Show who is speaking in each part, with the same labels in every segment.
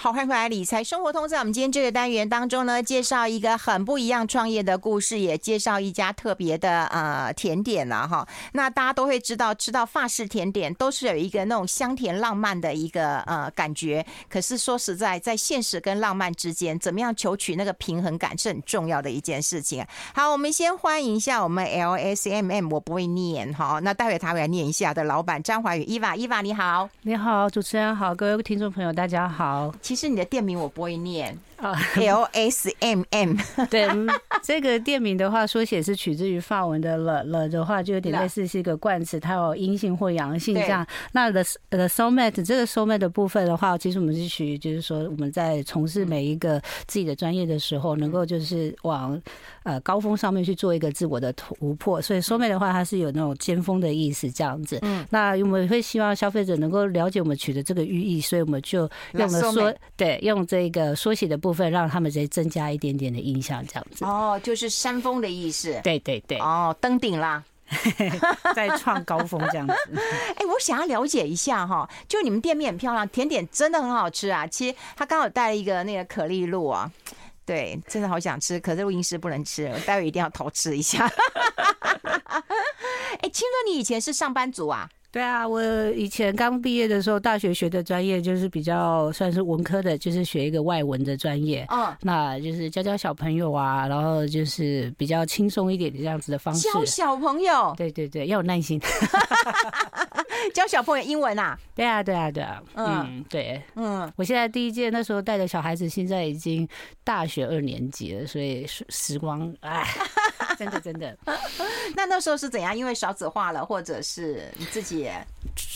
Speaker 1: 好，欢迎回来理财生活通。在我们今天这个单元当中呢，介绍一个很不一样创业的故事，也介绍一家特别的呃甜点了哈。那大家都会知道，吃到法式甜点都是有一个那种香甜浪漫的一个呃感觉。可是说实在，在现实跟浪漫之间，怎么样求取那个平衡感是很重要的一件事情。好，我们先欢迎一下我们 LSMM，我不会念哈。那待会他会来念一下的老板张怀宇伊娃，伊娃你好，
Speaker 2: 你好，主持人好，各位听众朋友大家好。
Speaker 1: 其实你的店名我不会念。啊，L S M M。
Speaker 2: 对，这个店名的话，缩写是取自于法文的了了的话，就有点类似是一个冠词，它有阴性或阳性这样。那 the the soulmate 这个 soulmate 的部分的话，其实我们是取，就是说我们在从事每一个自己的专业的时候，能够就是往呃高峰上面去做一个自我的突破。所以 soulmate 的话，它是有那种尖峰的意思这样子。嗯，那我们会希望消费者能够了解我们取的这个寓意，所以我们就用了缩。对，用这个缩写的部分，让他们再增加一点点的印象，这样子。
Speaker 1: 哦，就是山峰的意思。
Speaker 2: 对对对。
Speaker 1: 哦，登顶啦，
Speaker 2: 再创高峰这样子。
Speaker 1: 哎，我想要了解一下哈，就你们店面很漂亮，甜点真的很好吃啊。其实他刚好带了一个那个可丽露啊，对，真的好想吃，可是录音师不能吃，我待会一定要偷吃一下。哎，听说你以前是上班族啊？
Speaker 2: 对啊，我以前刚毕业的时候，大学学的专业就是比较算是文科的，就是学一个外文的专业。嗯，那就是教教小朋友啊，然后就是比较轻松一点的这样子的方式。
Speaker 1: 教小朋友？
Speaker 2: 对对对，要有耐心。
Speaker 1: 教小朋友英文啊？
Speaker 2: 对啊，对啊，对啊。嗯，对，嗯，我现在第一届那时候带的小孩子，现在已经大学二年级了，所以时光哎，真的真的。
Speaker 1: 那那时候是怎样？因为少子化了，或者是你自己？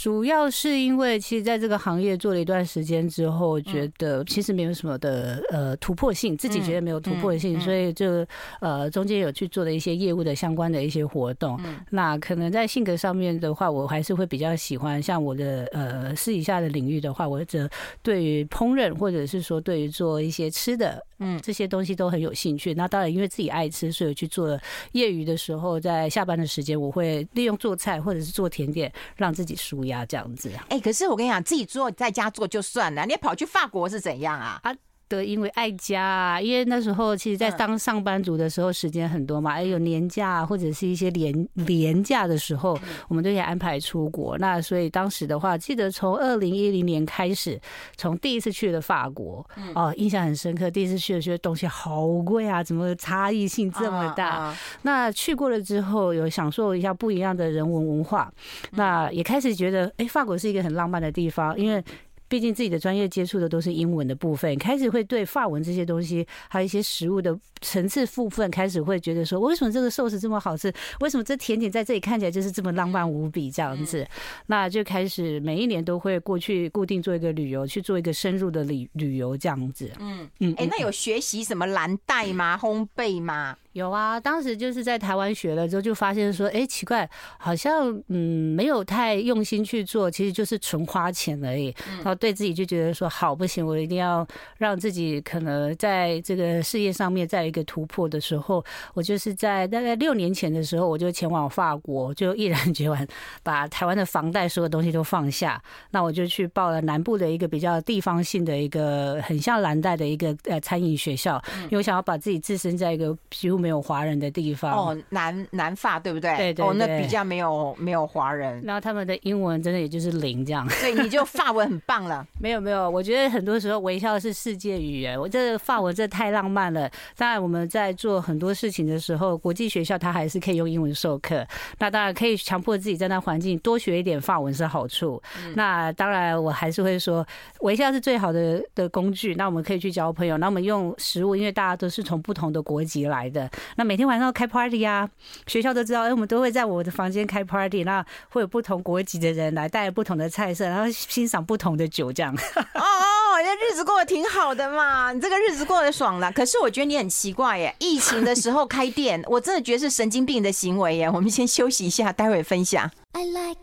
Speaker 2: 主要是因为，其实在这个行业做了一段时间之后，觉得其实没有什么的呃突破性，自己觉得没有突破性，所以就呃中间有去做了一些业务的相关的一些活动。那可能在性格上面的话，我还是会比较喜欢像我的呃私底下的领域的话，我则对于烹饪或者是说对于做一些吃的，嗯，这些东西都很有兴趣。那当然因为自己爱吃，所以去做业余的时候，在下班的时间，我会利用做菜或者是做甜点。让自己舒压这样子。
Speaker 1: 哎，可是我跟你讲，自己做在家做就算了，你跑去法国是怎样啊？啊，
Speaker 2: 对，因为爱家啊，因为那时候其实，在当上班族的时候，时间很多嘛，哎，有年假或者是一些廉廉假的时候，我们都可以安排出国。那所以当时的话，记得从二零一零年开始，从第一次去了法国，哦，印象很深刻。第一次去的时候，东西好贵啊，怎么差异性这么大？那去过了之后，有享受一下不一样的人文文化，那也开始觉得，哎，法国是一个很浪漫的地方，因为。毕竟自己的专业接触的都是英文的部分，开始会对法文这些东西，还有一些食物的层次部分，开始会觉得说，为什么这个寿司这么好吃？为什么这甜点在这里看起来就是这么浪漫无比这样子？那就开始每一年都会过去固定做一个旅游，去做一个深入的旅旅游这样子。嗯嗯，
Speaker 1: 哎，那有学习什么蓝带吗？烘焙吗？
Speaker 2: 有啊，当时就是在台湾学了之后，就发现说，哎，奇怪，好像嗯没有太用心去做，其实就是纯花钱而已。然后对自己就觉得说，好不行，我一定要让自己可能在这个事业上面再一个突破的时候，我就是在大概六年前的时候，我就前往法国，就毅然决然把台湾的房贷所有东西都放下，那我就去报了南部的一个比较地方性的一个很像蓝带的一个呃餐饮学校，因为我想要把自己置身在一个几乎没有华人的地方
Speaker 1: 哦，南南法对不对？
Speaker 2: 对对，
Speaker 1: 哦，那比较没有没有华人，
Speaker 2: 然后他们的英文真的也就是零这样，
Speaker 1: 所以你就法文很棒了。
Speaker 2: 没有没有，我觉得很多时候微笑是世界语言，我这个法文这太浪漫了。当然我们在做很多事情的时候，国际学校它还是可以用英文授课，那当然可以强迫自己在那环境多学一点法文是好处。那当然我还是会说，微笑是最好的的工具。那我们可以去交朋友，那我们用食物，因为大家都是从不同的国籍来的。那每天晚上开 party 啊，学校都知道，哎，我们都会在我的房间开 party，那会有不同国籍的人来带不同的菜色，然后欣赏不同的酒，这样。
Speaker 1: 哦哦，那日子过得挺好的嘛，你这个日子过得爽了。可是我觉得你很奇怪耶，疫情的时候开店，我真的觉得是神经病的行为耶。我们先休息一下，待会分享。I like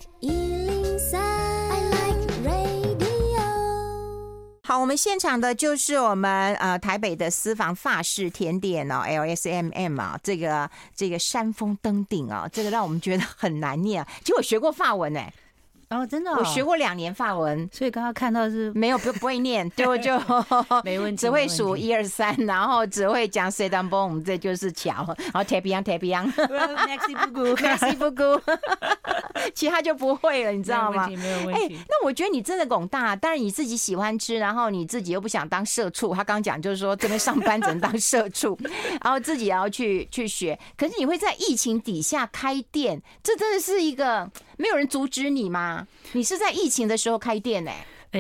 Speaker 1: 好，我们现场的就是我们呃台北的私房法式甜点哦，LSMM 啊，这个这个山峰登顶啊，这个让我们觉得很难念啊。其实我学过法文哎。
Speaker 2: 哦，真的，
Speaker 1: 我学过两年法文，
Speaker 2: 所以刚刚看到是
Speaker 1: 没有不不会念，就就
Speaker 2: 没问题，
Speaker 1: 只会数一二三，然后只会讲 c'est un b o m 这就是桥，然后 très bien très bien，merci beaucoup，merci beaucoup，其他就不会了，你知道吗？
Speaker 2: 没有问题。
Speaker 1: 哎，那我觉得你真的广大，但是你自己喜欢吃，然后你自己又不想当社畜，他刚讲就是说这边上班只能当社畜，然后自己也要去去学，可是你会在疫情底下开店，这真的是一个。没有人阻止你吗？你是在疫情的时候开店呢？
Speaker 2: 呃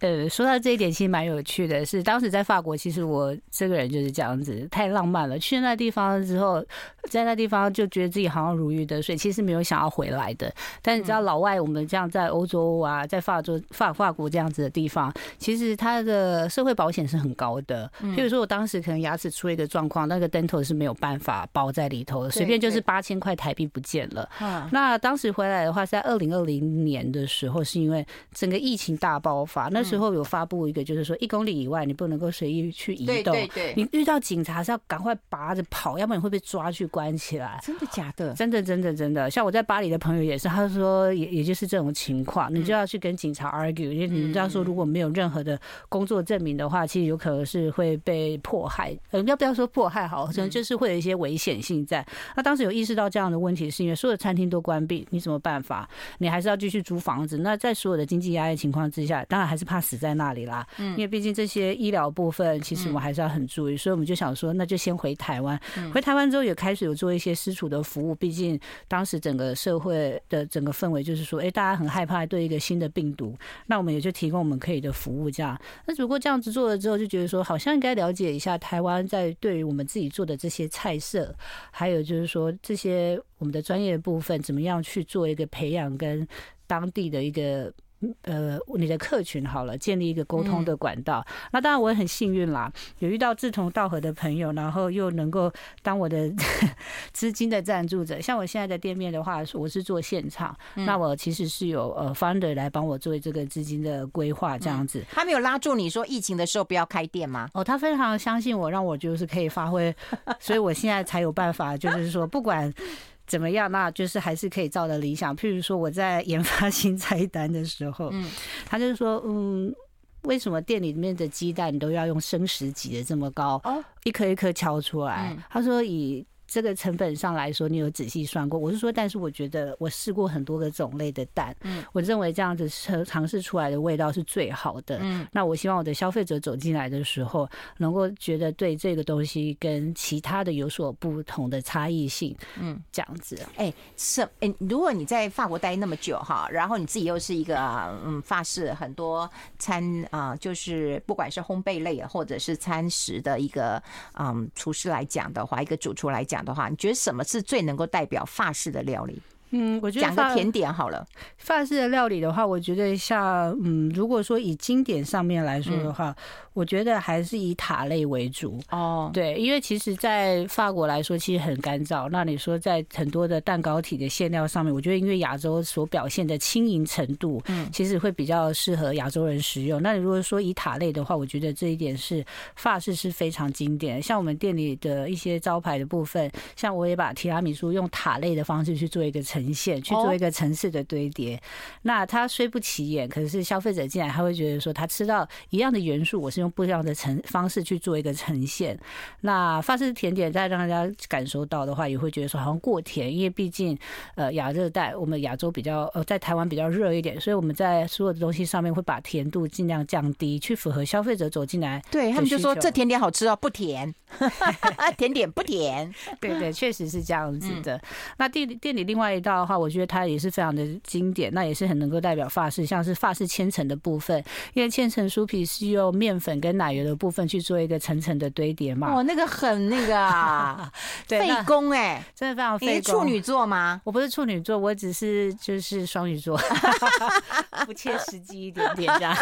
Speaker 2: 呃，说到这一点，其实蛮有趣的。是当时在法国，其实我这个人就是这样子，太浪漫了。去那地方之后，在那地方就觉得自己好像如鱼得水，其实没有想要回来的。但你知道，老外我们这样在欧洲啊，在法洲、法法国这样子的地方，其实他的社会保险是很高的。譬如说我当时可能牙齿出了一个状况，那个 dental 是没有办法包在里头的，随便就是八千块台币不见了。那当时回来的话，是在二零二零年的时候，是因为整个。疫情大爆发，那时候有发布一个，就是说一公里以外你不能够随意去移动。
Speaker 1: 对对对，
Speaker 2: 你遇到警察是要赶快拔着跑，要不然你会被抓去关起来。
Speaker 1: 真的假的？
Speaker 2: 真的真的真的。像我在巴黎的朋友也是，他说也也就是这种情况，你就要去跟警察 argue，因为你知道说如果没有任何的工作证明的话，其实有可能是会被迫害。呃，要不要说迫害好？可能就是会有一些危险性在。那当时有意识到这样的问题，是因为所有的餐厅都关闭，你什么办法？你还是要继续租房子。那在所有的经济压力情况之下，当然还是怕死在那里啦。嗯因为毕竟这些医疗部分，其实我们还是要很注意，所以我们就想说，那就先回台湾。回台湾之后，也开始有做一些私厨的服务。毕竟当时整个社会的整个氛围就是说，哎，大家很害怕对一个新的病毒，那我们也就提供我们可以的服务这样。那如果这样子做了之后，就觉得说，好像应该了解一下台湾在对于我们自己做的这些菜色，还有就是说这些我们的专业的部分，怎么样去做一个培养跟当地的一个。呃，你的客群好了，建立一个沟通的管道。嗯、那当然我也很幸运啦，有遇到志同道合的朋友，然后又能够当我的 资金的赞助者。像我现在的店面的话，我是做现场，嗯、那我其实是有呃 founder 来帮我做这个资金的规划，这样子、嗯。
Speaker 1: 他没有拉住你说疫情的时候不要开店吗？
Speaker 2: 哦，他非常相信我，让我就是可以发挥，所以我现在才有办法，就是说不管。怎么样？那就是还是可以照着理想。譬如说，我在研发新菜单的时候，嗯，他就是说，嗯，为什么店里面的鸡蛋都要用生食级的这么高？哦，一颗一颗敲出来。他说以。这个成本上来说，你有仔细算过？我是说，但是我觉得我试过很多个种类的蛋，嗯，我认为这样子尝尝试出来的味道是最好的。嗯，那我希望我的消费者走进来的时候，能够觉得对这个东西跟其他的有所不同的差异性。嗯，这样子。
Speaker 1: 哎，是哎，如果你在法国待那么久哈，然后你自己又是一个嗯法式很多餐啊，就是不管是烘焙类或者是餐食的一个嗯厨师来讲的话，一个主厨来讲。的话，你觉得什么是最能够代表法式的料理？
Speaker 2: 嗯，我觉得
Speaker 1: 讲个甜点好了。
Speaker 2: 法式的料理的话，我觉得像嗯，如果说以经典上面来说的话。嗯我觉得还是以塔类为主哦，对，因为其实，在法国来说，其实很干燥。那你说在很多的蛋糕体的馅料上面，我觉得因为亚洲所表现的轻盈程度，嗯，其实会比较适合亚洲人食用。那你如果说以塔类的话，我觉得这一点是法式是非常经典。像我们店里的一些招牌的部分，像我也把提拉米苏用塔类的方式去做一个呈现，去做一个层次的堆叠。那它虽不起眼，可是消费者进来他会觉得说，他吃到一样的元素，我是。用不一样的呈方式去做一个呈现，那法式甜点再让大家感受到的话，也会觉得说好像过甜，因为毕竟呃亚热带，我们亚洲比较呃在台湾比较热一点，所以我们在所有的东西上面会把甜度尽量降低，去符合消费者走进来。
Speaker 1: 对他们就说这甜点好吃哦，不甜 甜点不甜。
Speaker 2: 对对，确实是这样子的。那店里店里另外一道的话，我觉得它也是非常的经典，那也是很能够代表法式，像是法式千层的部分，因为千层酥皮是用面粉。跟奶油的部分去做一个层层的堆叠嘛？
Speaker 1: 哦，那个很那个啊，费工哎，
Speaker 2: 真的非常费工。
Speaker 1: 你是处女座吗？
Speaker 2: 我不是处女座，我只是就是双鱼座，不切实际一点点这样。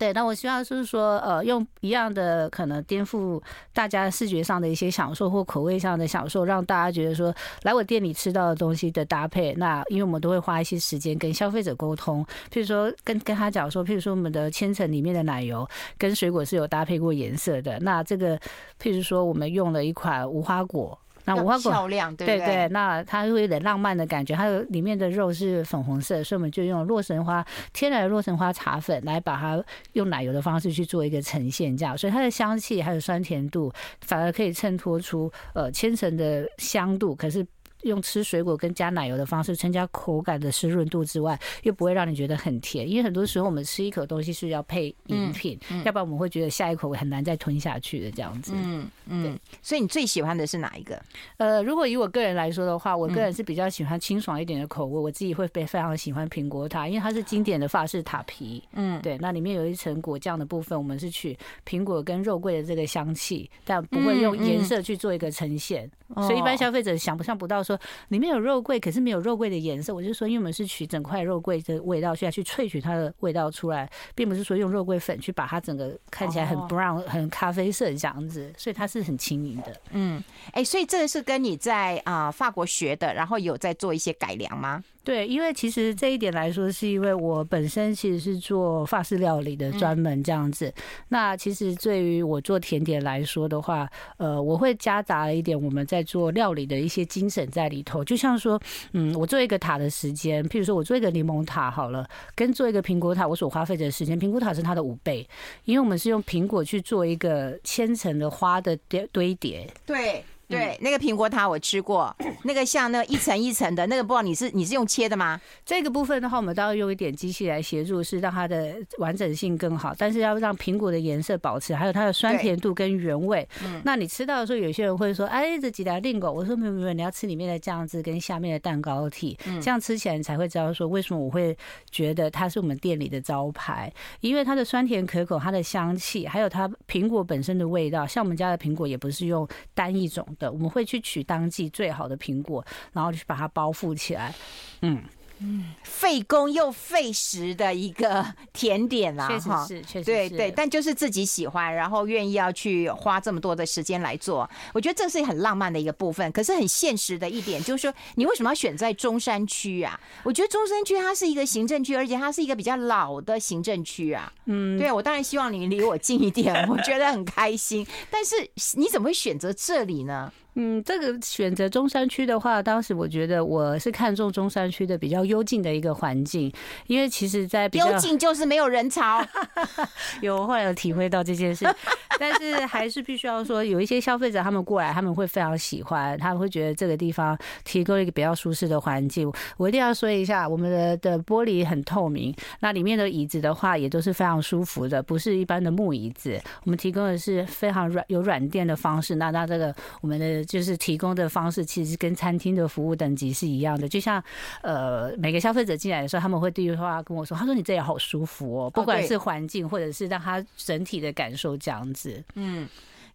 Speaker 2: 对，那我希望就是说，呃，用一样的可能颠覆大家视觉上的一些享受或口味上的享受，让大家觉得说，来我店里吃到的东西的搭配。那因为我们都会花一些时间跟消费者沟通，譬如说跟跟他讲说，譬如说我们的千层里面的奶油跟水果是有搭配过颜色的。那这个譬如说我们用了一款无花果。那五花果
Speaker 1: 漂亮，对不对？
Speaker 2: 对，那它会有点浪漫的感觉，它有里面的肉是粉红色，所以我们就用洛神花天然的洛神花茶粉来把它用奶油的方式去做一个呈现，这样，所以它的香气还有酸甜度反而可以衬托出呃千层的香度，可是。用吃水果跟加奶油的方式增加口感的湿润度之外，又不会让你觉得很甜。因为很多时候我们吃一口东西是要配饮品，嗯嗯、要不然我们会觉得下一口很难再吞下去的这样子。嗯嗯，对。
Speaker 1: 所以你最喜欢的是哪一个？
Speaker 2: 呃，如果以我个人来说的话，我个人是比较喜欢清爽一点的口味。我自己会非非常喜欢苹果塔，因为它是经典的法式塔皮。嗯，对。那里面有一层果酱的部分，我们是取苹果跟肉桂的这个香气，但不会用颜色去做一个呈现。所以一般消费者想不象不到说里面有肉桂，可是没有肉桂的颜色。我就说，因为我们是取整块肉桂的味道，需要去萃取它的味道出来，并不是说用肉桂粉去把它整个看起来很 brown、很咖啡色这样子。所以它是很轻盈的。
Speaker 1: 嗯，哎，所以这个是跟你在啊法国学的，然后有在做一些改良吗？
Speaker 2: 对，因为其实这一点来说，是因为我本身其实是做法式料理的，专门这样子。嗯、那其实对于我做甜点来说的话，呃，我会夹杂了一点我们在做料理的一些精神在里头。就像说，嗯，我做一个塔的时间，譬如说我做一个柠檬塔好了，跟做一个苹果塔，我所花费的时间，苹果塔是它的五倍，因为我们是用苹果去做一个千层的花的堆堆叠。
Speaker 1: 对。对，那个苹果塔我吃过，那个像那个一层一层的那个，不知道你是你是用切的吗？
Speaker 2: 这个部分的话，我们都要用一点机器来协助，是让它的完整性更好，但是要让苹果的颜色保持，还有它的酸甜度跟原味。嗯，那你吃到的时候，有些人会说，哎，这几条令狗，我说没有没有，你要吃里面的酱汁跟下面的蛋糕体，这样吃起来你才会知道说为什么我会觉得它是我们店里的招牌，因为它的酸甜可口，它的香气，还有它苹果本身的味道，像我们家的苹果也不是用单一种。的，我们会去取当季最好的苹果，然后去把它包覆起来，嗯。
Speaker 1: 嗯，费工又费时的一个甜点啦，
Speaker 2: 确实是，确实是，
Speaker 1: 对对，但就是自己喜欢，然后愿意要去花这么多的时间来做，我觉得这是很浪漫的一个部分。可是很现实的一点就是说，你为什么要选在中山区啊？我觉得中山区它是一个行政区，而且它是一个比较老的行政区啊。嗯，对，我当然希望你离我近一点，我觉得很开心。但是你怎么会选择这里呢？
Speaker 2: 嗯，这个选择中山区的话，当时我觉得我是看中中山区的比较幽静的一个环境，因为其实，在比较
Speaker 1: 幽静就是没有人潮，
Speaker 2: 有后来有体会到这件事，但是还是必须要说，有一些消费者他们过来，他们会非常喜欢，他们会觉得这个地方提供一个比较舒适的环境。我一定要说一下，我们的的玻璃很透明，那里面的椅子的话也都是非常舒服的，不是一般的木椅子，我们提供的是非常软有软垫的方式。那那这个我们的。就是提供的方式，其实跟餐厅的服务等级是一样的。就像呃，每个消费者进来的时候，他们会第一句话跟我说：“他说你这里好舒服哦，不管是环境或者是让他整体的感受这样子。”
Speaker 1: 嗯，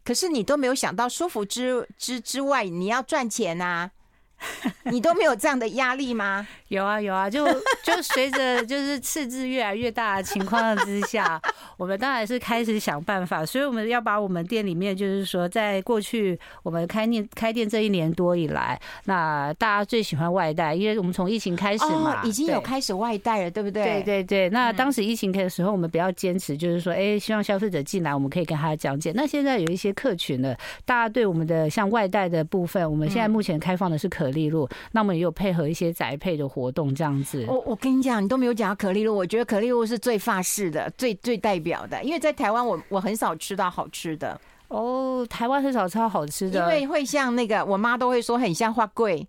Speaker 1: 可是你都没有想到舒服之之之外，你要赚钱啊。你都没有这样的压力吗？
Speaker 2: 有啊有啊，就就随着就是赤字越来越大的情况之下，我们当然是开始想办法。所以我们要把我们店里面，就是说，在过去我们开店开店这一年多以来，那大家最喜欢外带，因为我们从疫情开始嘛，
Speaker 1: 已经有开始外带了，对不对？
Speaker 2: 对对对。那当时疫情的时候，我们比较坚持，就是说，哎，希望消费者进来，我们可以跟他讲解。那现在有一些客群呢，大家对我们的像外带的部分，我们现在目前开放的是可。可丽露，那我们也有配合一些宅配的活动，这样子。
Speaker 1: 我我跟你讲，你都没有讲到可丽露，我觉得可丽露是最法式的，最最代表的。因为在台湾，我我很少吃到好吃的。
Speaker 2: 哦，台湾很少吃到好吃的，
Speaker 1: 因为会像那个我妈都会说很像花桂，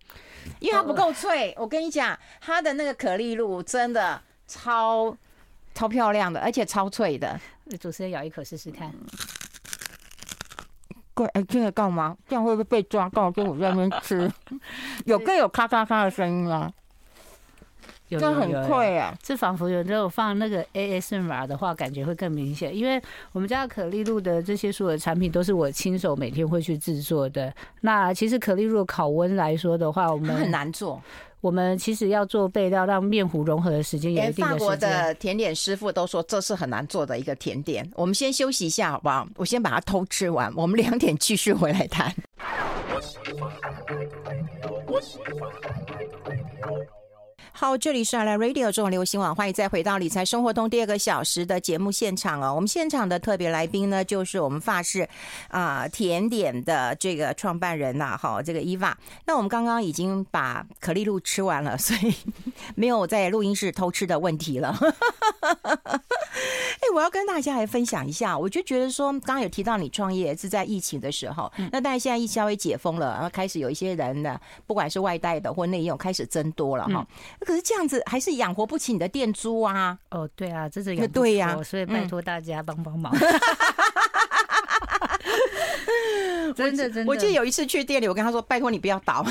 Speaker 1: 因为它不够脆。我跟你讲，它的那个可丽露真的超超漂亮的，而且超脆的。
Speaker 2: 主持人咬一口试试看。
Speaker 1: 贵哎，听得到吗？这样会不会被抓到？跟我在那边吃，有更有咔咔咔的声音吗？
Speaker 2: 有，
Speaker 1: 这很脆啊！
Speaker 2: 这仿佛有时候放那个 ASMR 的话，感觉会更明显。因为我们家可丽露的这些所有的产品都是我亲手每天会去制作的。那其实可丽露烤温来说的话，我们
Speaker 1: 很难做。
Speaker 2: 我们其实要做备料，让面糊融合的时间有一定的时间。法国
Speaker 1: 的甜点师傅都说这是很难做的一个甜点。我们先休息一下，好不好？我先把它偷吃完，我们两点继续回来谈。好，这里是 i Radio 中文流行网，欢迎再回到理财生活通第二个小时的节目现场哦。我们现场的特别来宾呢，就是我们法式啊、呃、甜点的这个创办人呐、啊，好，这个 Eva。那我们刚刚已经把可丽露吃完了，所以没有在录音室偷吃的问题了。哎，我要跟大家来分享一下，我就觉得说，刚刚有提到你创业是在疫情的时候，那但是现在疫情稍微解封了，然后开始有一些人呢，不管是外带的或内用，开始增多了哈。可是这样子还是养活不起你的店租啊！
Speaker 2: 哦，对啊，这是养
Speaker 1: 对呀，
Speaker 2: 所以拜托大家帮帮忙。真的真的，
Speaker 1: 我记得有一次去店里，我跟他说：“拜托你不要倒。”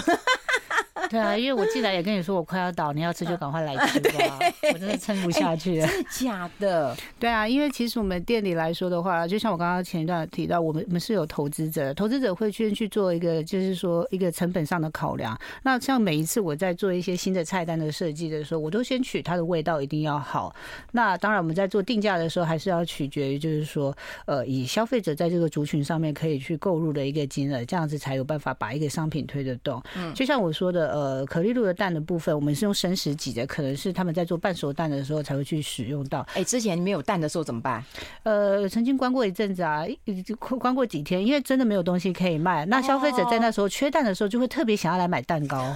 Speaker 2: 对啊，因为我进来也跟你说我快要倒，你要吃就赶快来吃吧，我真的撑不下去了。
Speaker 1: 真的假的？
Speaker 2: 对啊，因为其实我们店里来说的话，就像我刚刚前一段提到，我们我们是有投资者，投资者会先去做一个，就是说一个成本上的考量。那像每一次我在做一些新的菜单的设计的时候，我都先取它的味道一定要好。那当然我们在做定价的时候，还是要取决于就是说，呃，以消费者在这个族群上面可以去购入的一个金额，这样子才有办法把一个商品推得动。嗯，就像我说的。呃，可丽露的蛋的部分，我们是用生食挤的，可能是他们在做半熟蛋的时候才会去使用到。
Speaker 1: 哎，之前没有蛋的时候怎么办？
Speaker 2: 呃，曾经关过一阵子啊，关过几天，因为真的没有东西可以卖。那消费者在那时候缺蛋的时候，就会特别想要来买蛋糕。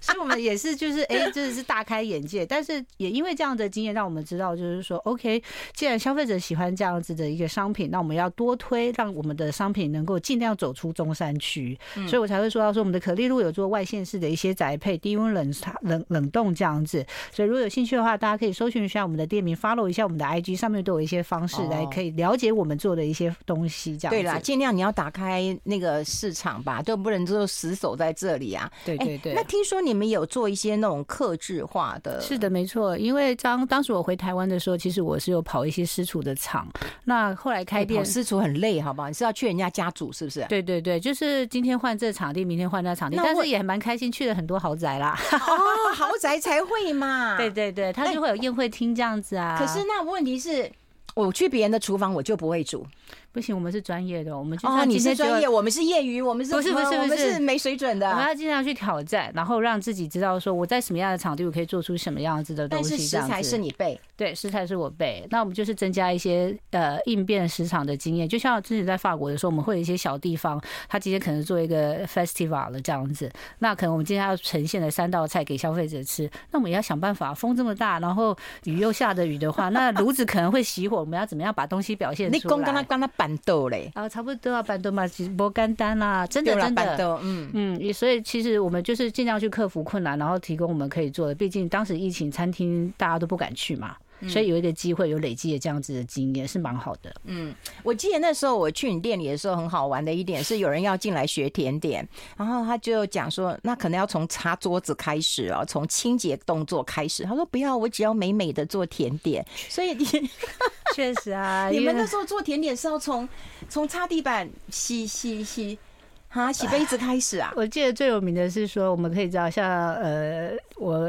Speaker 2: 所以我们也是，就是哎，真的是大开眼界。但是也因为这样的经验，让我们知道，就是说，OK，既然消费者喜欢这样子的一个商品，那我们要多推，让我们的商品能够尽量走出中山区。所以我才会说到说，我们的可丽露有做外县市的一些宅配、低温冷冷冷冻这样子。所以如果有兴趣的话，大家可以搜寻一下我们的店名，follow 一下我们的 IG，上面都有一些方式来可以了解我们做的一些东西。这样子
Speaker 1: 对啦，尽量你要打开那个市场吧，都不能就死守在这里啊。
Speaker 2: 对对对。
Speaker 1: 那听说你们有做一些那种客制化的？
Speaker 2: 是的，没错。因为当当时我回台湾的时候，其实我是有跑一些私厨的厂。那后来开店，
Speaker 1: 私厨很累，好不好？你是要去人家家煮，是不是？
Speaker 2: 对对对，就是今天换这场地，明天换那场地，但是也蛮开心，去了很多豪宅啦。
Speaker 1: 哦，豪宅才会嘛。
Speaker 2: 对对对，他就会有宴会厅这样子啊。
Speaker 1: 可是那问题是，我去别人的厨房，我就不会煮。
Speaker 2: 不行，我们是专业的，我们
Speaker 1: 哦，你是专业，我们是业余，我们是不是不是不是，我们是没水准的。
Speaker 2: 我们要尽量去挑战，然后让自己知道说我在什么样的场地，我可以做出什么样子的东西。但是
Speaker 1: 食材是你备，
Speaker 2: 对，食材是我备。那我们就是增加一些呃应变市场的经验，就像之前在法国的时候，我们会有一些小地方，他今天可能做一个 festival 了这样子，那可能我们今天要呈现的三道菜给消费者吃，那我们也要想办法，风这么大，然后雨又下着雨的话，那炉子可能会熄火，我们要怎么样把东西表现出来？
Speaker 1: 你刚刚他刚他板豆嘞。
Speaker 2: 啊，差不多啊，板豆嘛，其实不简单啦，真的真的，嗯嗯，所以其实我们就是尽量去克服困难，然后提供我们可以做的。毕竟当时疫情，餐厅大家都不敢去嘛。所以有一个机会，有累积的这样子的经验是蛮好的。
Speaker 1: 嗯，我记得那时候我去你店里的时候，很好玩的一点是有人要进来学甜点，然后他就讲说，那可能要从擦桌子开始哦，从清洁动作开始。他说不要，我只要美美的做甜点。所以你
Speaker 2: 确实啊，
Speaker 1: 你们那时候做甜点是要从从擦地板洗洗洗。啊，洗杯子开始啊！
Speaker 2: 我记得最有名的是说，我们可以知道，像呃，我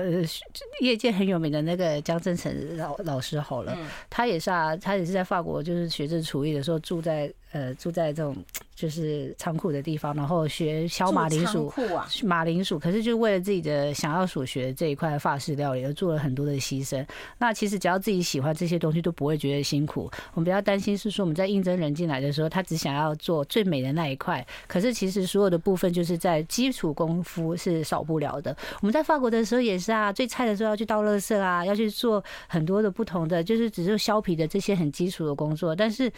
Speaker 2: 业界很有名的那个江振成老老师好了，他也是啊，他也是在法国，就是学这厨艺的时候住在。呃，住在这种就是仓库的地方，然后学削马铃薯，马铃薯，可是就为了自己的想要所学这一块法式料理而做了很多的牺牲。那其实只要自己喜欢这些东西，都不会觉得辛苦。我们比较担心是说，我们在应征人进来的时候，他只想要做最美的那一块，可是其实所有的部分就是在基础功夫是少不了的。我们在法国的时候也是啊，最菜的时候要去倒垃圾啊，要去做很多的不同的，就是只是削皮的这些很基础的工作，但是。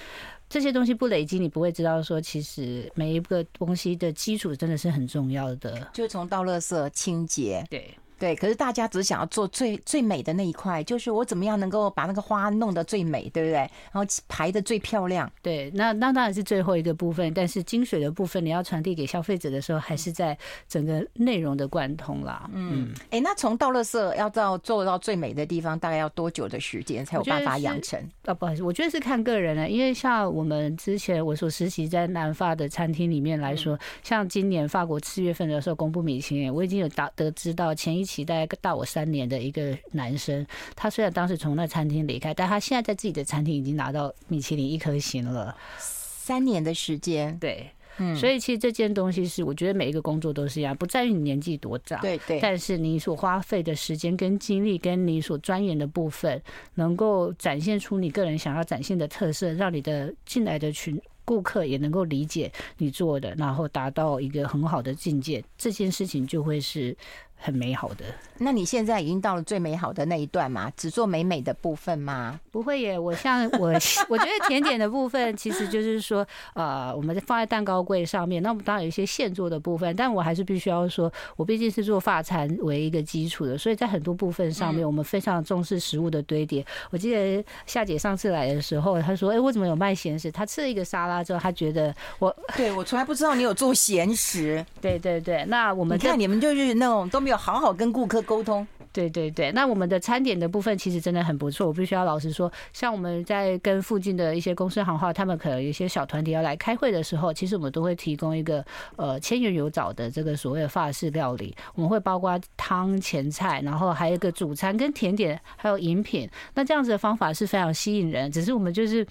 Speaker 2: 这些东西不累积，你不会知道说，其实每一个东西的基础真的是很重要的。
Speaker 1: 就从倒垃圾、清洁，
Speaker 2: 对。
Speaker 1: 对，可是大家只想要做最最美的那一块，就是我怎么样能够把那个花弄得最美，对不对？然后排的最漂亮。
Speaker 2: 对，那那当然是最后一个部分，但是精髓的部分你要传递给消费者的时候，还是在整个内容的贯通啦。嗯，
Speaker 1: 哎、欸，那从到乐色要到做到最美的地方，大概要多久的时间才有办法养成？
Speaker 2: 啊，不好意思，我觉得是看个人了，因为像我们之前我所实习在南法的餐厅里面来说，像今年法国四月份的时候公布米其林，我已经有达得知到前一期大概大我三年的一个男生，他虽然当时从那餐厅离开，但他现在在自己的餐厅已经拿到米其林一颗星了。
Speaker 1: 三年的时间，
Speaker 2: 对，嗯，所以其实这件东西是我觉得每一个工作都是一样，不在于你年纪多大，
Speaker 1: 对对，
Speaker 2: 但是你所花费的时间跟精力，跟你所钻研的部分，能够展现出你个人想要展现的特色，让你的进来的群。顾客也能够理解你做的，然后达到一个很好的境界，这件事情就会是很美好的。
Speaker 1: 那你现在已经到了最美好的那一段吗？只做美美的部分吗？
Speaker 2: 不会耶，我像我，我觉得甜点的部分其实就是说，呃，我们放在蛋糕柜上面，那我们当然有一些现做的部分，但我还是必须要说，我毕竟是做法餐为一个基础的，所以在很多部分上面，我们非常重视食物的堆叠。我记得夏姐上次来的时候，她说：“哎，我怎么有卖咸食？”她吃了一个沙拉之后，她觉得我
Speaker 1: 对我从来不知道你有做咸食。
Speaker 2: 对对对，那我们
Speaker 1: 你看你们就是那种都没有好好跟顾客沟通。
Speaker 2: 对对对，那我们的餐点的部分其实真的很不错。我必须要老实说，像我们在跟附近的一些公司行号，他们可能有一些小团体要来开会的时候，其实我们都会提供一个呃千元油枣的这个所谓的法式料理。我们会包括汤、前菜，然后还有一个主餐跟甜点，还有饮品。那这样子的方法是非常吸引人，只是我们就是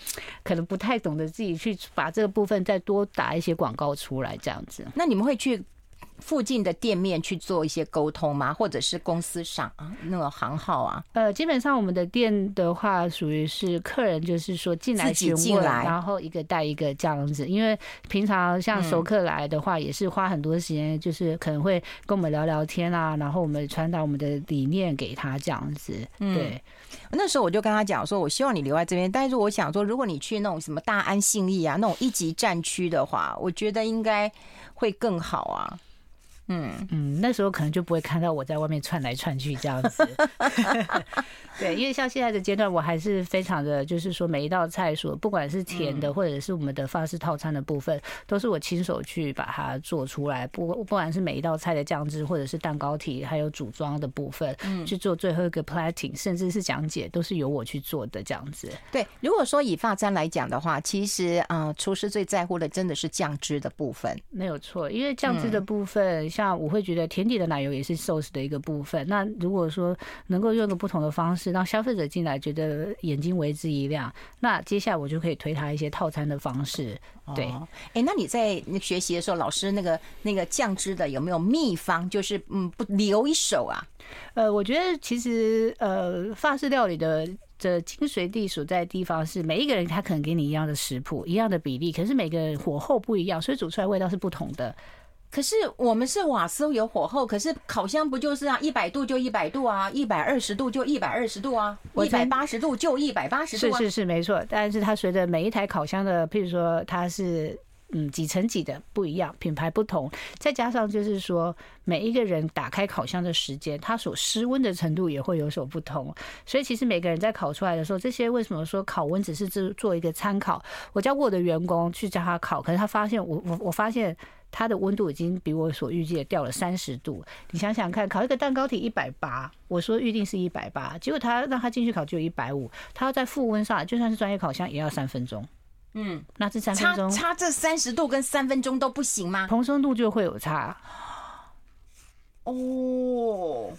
Speaker 2: 可能不太懂得自己去把这个部分再多打一些广告出来，这样子。
Speaker 1: 那你们会去？附近的店面去做一些沟通吗？或者是公司上啊那个行号啊？
Speaker 2: 呃，基本上我们的店的话，属于是客人就是说进来询问，然后一个带一个这样子。因为平常像熟客来的话，也是花很多时间，就是可能会跟我们聊聊天啊，然后我们传达我们的理念给他这样子。对，
Speaker 1: 那时候我就跟他讲说，我希望你留在这边，但是我想说，如果你去那种什么大安、信义啊那种一级战区的话，我觉得应该会更好啊。
Speaker 2: 嗯嗯，那时候可能就不会看到我在外面窜来窜去这样子。对，因为像现在的阶段，我还是非常的，就是说每一道菜所，不管是甜的或者是我们的法式套餐的部分，都是我亲手去把它做出来。不不管是每一道菜的酱汁，或者是蛋糕体，还有组装的部分，去做最后一个 plating，甚至是讲解，都是由我去做的这样子。
Speaker 1: 对，如果说以发簪来讲的话，其实啊，厨师最在乎的真的是酱汁的部分，
Speaker 2: 没有错，因为酱汁的部分。像我会觉得甜点的奶油也是 sauce 的一个部分。那如果说能够用个不同的方式让消费者进来觉得眼睛为之一亮，那接下来我就可以推他一些套餐的方式。对，
Speaker 1: 哎，那你在学习的时候，老师那个那个酱汁的有没有秘方？就是嗯，不留一手啊？
Speaker 2: 呃，我觉得其实呃，法式料理的的精髓地所在的地方是每一个人他可能给你一样的食谱，一样的比例，可是每个人火候不一样，所以煮出来味道是不同的。
Speaker 1: 可是我们是瓦斯有火候，可是烤箱不就是啊？一百度就一百度啊，一百二十度就一百二十度啊，一百八十度就一百八十度啊。
Speaker 2: 是是是，没错。但是它随着每一台烤箱的，譬如说它是嗯几层几的不一样，品牌不同，再加上就是说每一个人打开烤箱的时间，它所失温的程度也会有所不同。所以其实每个人在烤出来的时候，这些为什么说烤温只是做做一个参考？我教过我的员工去教他烤，可是他发现我我我发现。它的温度已经比我所预计的掉了三十度。你想想看，烤一个蛋糕体一百八，我说预定是一百八，结果他让他进去烤就有一百五。他要在复温上，就算是专业烤箱也要三分钟。嗯，那这三分钟
Speaker 1: 差差这三十度跟三分钟都不行吗？
Speaker 2: 蓬松度就会有差。
Speaker 1: 哦，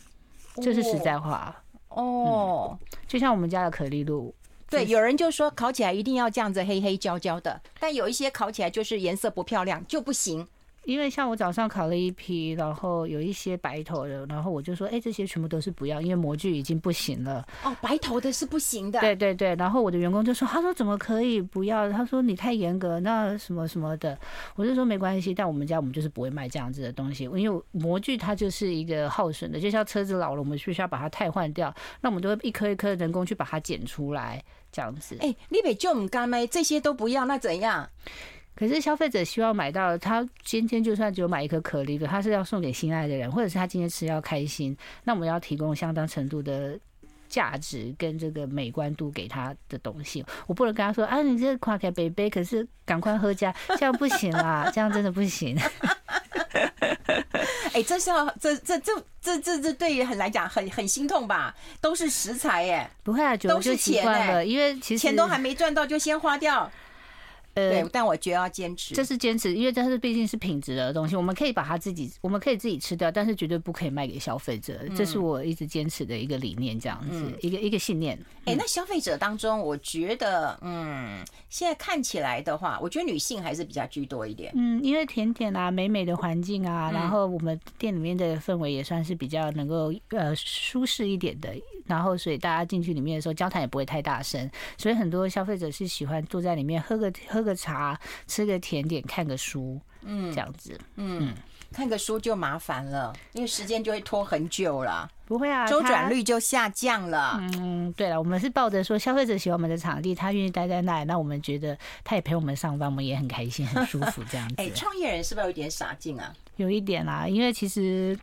Speaker 2: 这是实在话。
Speaker 1: 哦，
Speaker 2: 就像我们家的可丽露。
Speaker 1: 对，有人就说烤起来一定要这样子黑黑焦焦的，但有一些烤起来就是颜色不漂亮就不行。
Speaker 2: 因为像我早上烤了一批，然后有一些白头的，然后我就说，哎，这些全部都是不要，因为模具已经不行了。
Speaker 1: 哦，白头的是不行的。
Speaker 2: 对对对，然后我的员工就说，他说怎么可以不要？他说你太严格，那什么什么的。我就说没关系，但我们家我们就是不会卖这样子的东西，因为模具它就是一个耗损的，就像车子老了，我们必须要把它汰换掉，那我们都会一颗一颗人工去把它剪出来，这样子。
Speaker 1: 哎，你别就唔干咩？这些都不要，那怎样？
Speaker 2: 可是消费者希望买到，他今天就算只有买一颗可丽的，他是要送给心爱的人，或者是他今天吃要开心，那我们要提供相当程度的价值跟这个美观度给他的东西。我不能跟他说啊，你这夸开杯杯，可是赶快喝加，这样不行啦，这样真的不行。
Speaker 1: 哎，这是要这这这这这这对于很来讲很很心痛吧？都是食材耶，
Speaker 2: 不会啊，就都是习惯了，因为其实
Speaker 1: 钱都还没赚到就先花掉。呃，对，但我觉得要坚持，
Speaker 2: 这是坚持，因为这是毕竟是品质的东西，我们可以把它自己，我们可以自己吃掉，但是绝对不可以卖给消费者，这是我一直坚持的一个理念，这样子，一个一个信念。
Speaker 1: 哎、欸，那消费者当中，我觉得，嗯，现在看起来的话，我觉得女性还是比较居多一点。
Speaker 2: 嗯，因为甜点啊，美美的环境啊，然后我们店里面的氛围也算是比较能够呃舒适一点的，然后所以大家进去里面的时候，交谈也不会太大声，所以很多消费者是喜欢坐在里面喝个喝个茶。吃个甜点，看个书，嗯，这样子，
Speaker 1: 嗯，看个书就麻烦了，因为时间就会拖很久了。
Speaker 2: 不会啊，
Speaker 1: 周转率就下降了。
Speaker 2: 嗯，对了，我们是抱着说消费者喜欢我们的场地，他愿意待在那里，那我们觉得他也陪我们上班，我们也很开心、很舒服这样 子。哎，
Speaker 1: 创业人是不是有一点傻劲啊？
Speaker 2: 有一点啦，因为其实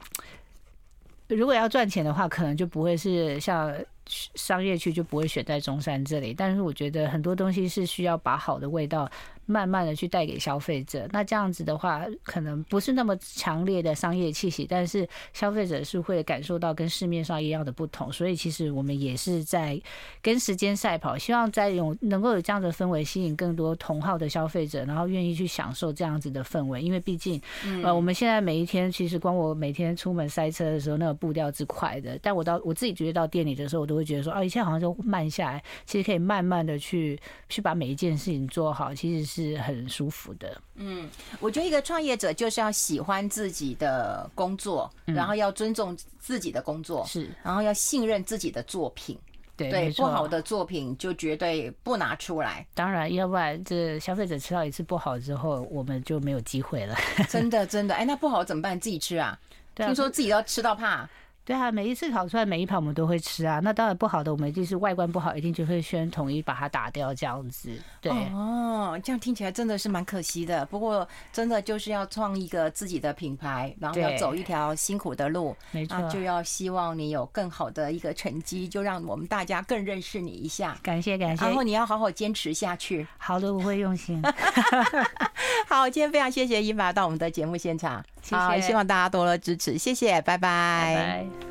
Speaker 2: 如果要赚钱的话，可能就不会是像。商业区就不会选在中山这里，但是我觉得很多东西是需要把好的味道慢慢的去带给消费者。那这样子的话，可能不是那么强烈的商业气息，但是消费者是会感受到跟市面上一样的不同。所以其实我们也是在跟时间赛跑，希望在有能够有这样的氛围，吸引更多同号的消费者，然后愿意去享受这样子的氛围。因为毕竟，呃，我们现在每一天其实光我每天出门塞车的时候，那个步调之快的，但我到我自己觉得到店里的时候，我都会。觉得说啊，一切好像就慢下来，其实可以慢慢的去去把每一件事情做好，其实是很舒服的。
Speaker 1: 嗯，我觉得一个创业者就是要喜欢自己的工作，然后要尊重自己的工作，是，然后要信任自己的作品。对，对，不好的作品就绝对不拿出来。
Speaker 2: 当然，要不然这消费者吃到一次不好之后，我们就没有机会了。
Speaker 1: 真的，真的，哎，那不好怎么办？自己吃啊？听说自己要吃到怕。
Speaker 2: 对啊，每一次烤出来每一盘我们都会吃啊。那当然不好的，我们就是外观不好，一定就会先统一把它打掉这样子。对
Speaker 1: 哦，这样听起来真的是蛮可惜的。不过真的就是要创一个自己的品牌，然后要走一条辛苦的路，没错，就要希望你有更好的一个成绩，就让我们大家更认识你一下。
Speaker 2: 感谢感谢，
Speaker 1: 然后你要好好坚持下去。
Speaker 2: 好的，我会用心。
Speaker 1: 好，今天非常谢谢伊娃到我们的节目现场，谢谢，希望大家多多支持，谢谢，拜拜。拜拜。